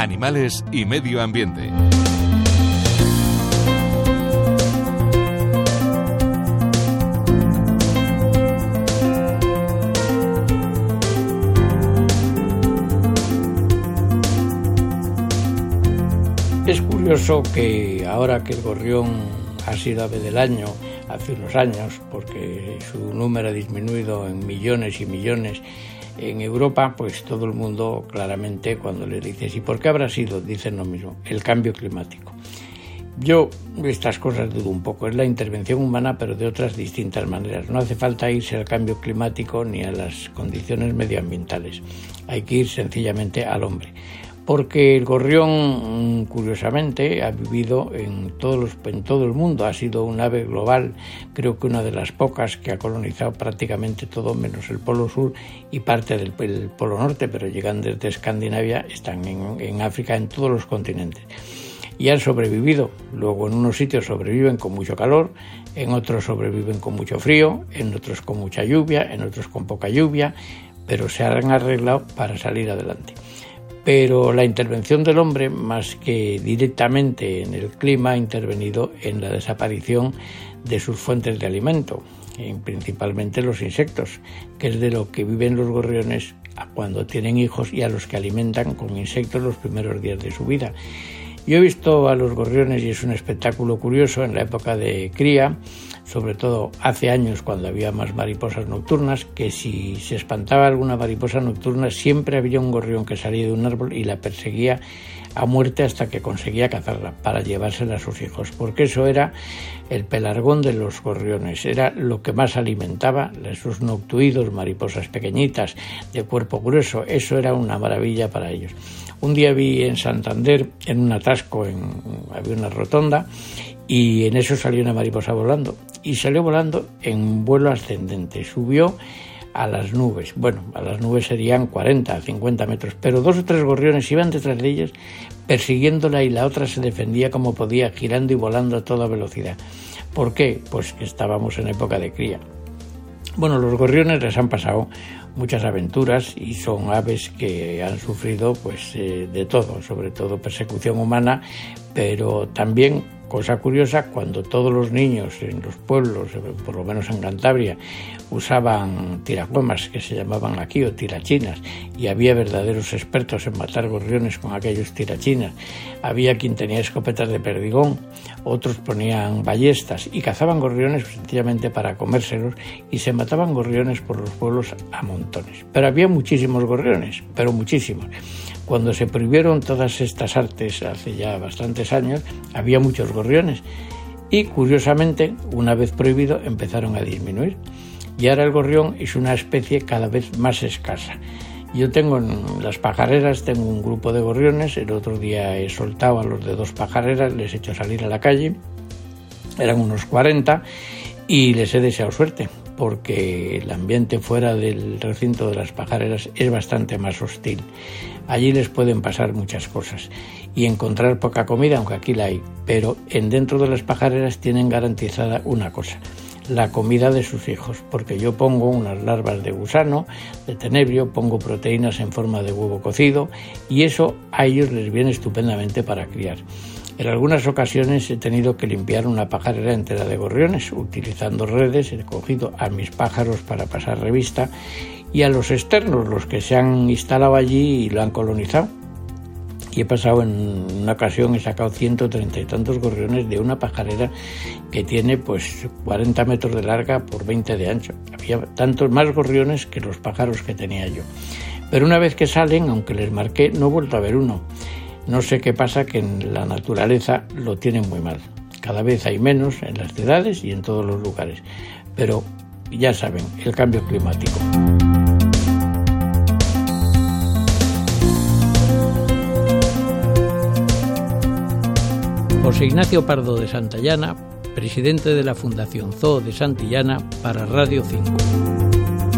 animales y medio ambiente. Es curioso que ahora que el gorrión ha sido ave del año hace unos años, porque su número ha disminuido en millones y millones en Europa, pues todo el mundo claramente cuando le dices, ¿y por qué habrá sido? Dicen lo mismo, el cambio climático. Yo estas cosas dudo un poco, es la intervención humana pero de otras distintas maneras. No hace falta irse al cambio climático ni a las condiciones medioambientales, hay que ir sencillamente al hombre porque el gorrión, curiosamente, ha vivido en, todos en todo el mundo, ha sido un ave global, creo que una de las pocas que ha colonizado prácticamente todo menos el Polo Sur y parte del Polo Norte, pero llegan desde Escandinavia, están en, en África, en todos los continentes. Y han sobrevivido. Luego en unos sitios sobreviven con mucho calor, en otros sobreviven con mucho frío, en otros con mucha lluvia, en otros con poca lluvia, pero se han arreglado para salir adelante pero la intervención del hombre, más que directamente en el clima, ha intervenido en la desaparición de sus fuentes de alimento, principalmente los insectos, que es de lo que viven los gorriones cuando tienen hijos y a los que alimentan con insectos los primeros días de su vida. Yo he visto a los gorriones y es un espectáculo curioso en la época de cría, sobre todo hace años cuando había más mariposas nocturnas, que si se espantaba alguna mariposa nocturna siempre había un gorrión que salía de un árbol y la perseguía a muerte hasta que conseguía cazarla para llevársela a sus hijos, porque eso era el pelargón de los gorriones, era lo que más alimentaba, esos noctuidos, mariposas pequeñitas de cuerpo grueso, eso era una maravilla para ellos. Un día vi en Santander, en un atasco, en, había una rotonda, y en eso salió una mariposa volando. Y salió volando en vuelo ascendente. Subió a las nubes. Bueno, a las nubes serían 40, 50 metros, pero dos o tres gorriones iban detrás de ellas persiguiéndola y la otra se defendía como podía, girando y volando a toda velocidad. ¿Por qué? Pues que estábamos en época de cría. Bueno, los gorriones les han pasado muchas aventuras y son aves que han sufrido pues eh, de todo, sobre todo persecución humana, pero también Cosa curiosa, cuando todos los niños en los pueblos, por lo menos en Cantabria, usaban tiracuemas, que se llamaban aquí, o tirachinas, y había verdaderos expertos en matar gorriones con aquellos tirachinas. Había quien tenía escopetas de perdigón, otros ponían ballestas y cazaban gorriones sencillamente para comérselos y se mataban gorriones por los pueblos a Pero había muchísimos gorriones, pero muchísimos. Cuando se prohibieron todas estas artes hace ya bastantes años, había muchos gorriones y curiosamente, una vez prohibido, empezaron a disminuir. Y ahora el gorrión es una especie cada vez más escasa. Yo tengo en las pajareras, tengo un grupo de gorriones, el otro día he soltado a los de dos pajareras, les he hecho salir a la calle, eran unos 40 y les he deseado suerte porque el ambiente fuera del recinto de las pajareras es bastante más hostil. Allí les pueden pasar muchas cosas y encontrar poca comida, aunque aquí la hay, pero en dentro de las pajareras tienen garantizada una cosa, la comida de sus hijos, porque yo pongo unas larvas de gusano, de tenebrio, pongo proteínas en forma de huevo cocido y eso a ellos les viene estupendamente para criar. En algunas ocasiones he tenido que limpiar una pajarera entera de gorriones utilizando redes, he cogido a mis pájaros para pasar revista y a los externos, los que se han instalado allí y lo han colonizado. Y he pasado en una ocasión, he sacado 130 y tantos gorriones de una pajarera que tiene pues 40 metros de larga por 20 de ancho. Había tantos más gorriones que los pájaros que tenía yo. Pero una vez que salen, aunque les marqué, no he vuelto a ver uno. No sé qué pasa que en la naturaleza lo tienen muy mal. Cada vez hay menos en las ciudades y en todos los lugares. Pero ya saben, el cambio climático. José Ignacio Pardo de Santillana, presidente de la Fundación Zoo de Santillana para Radio 5.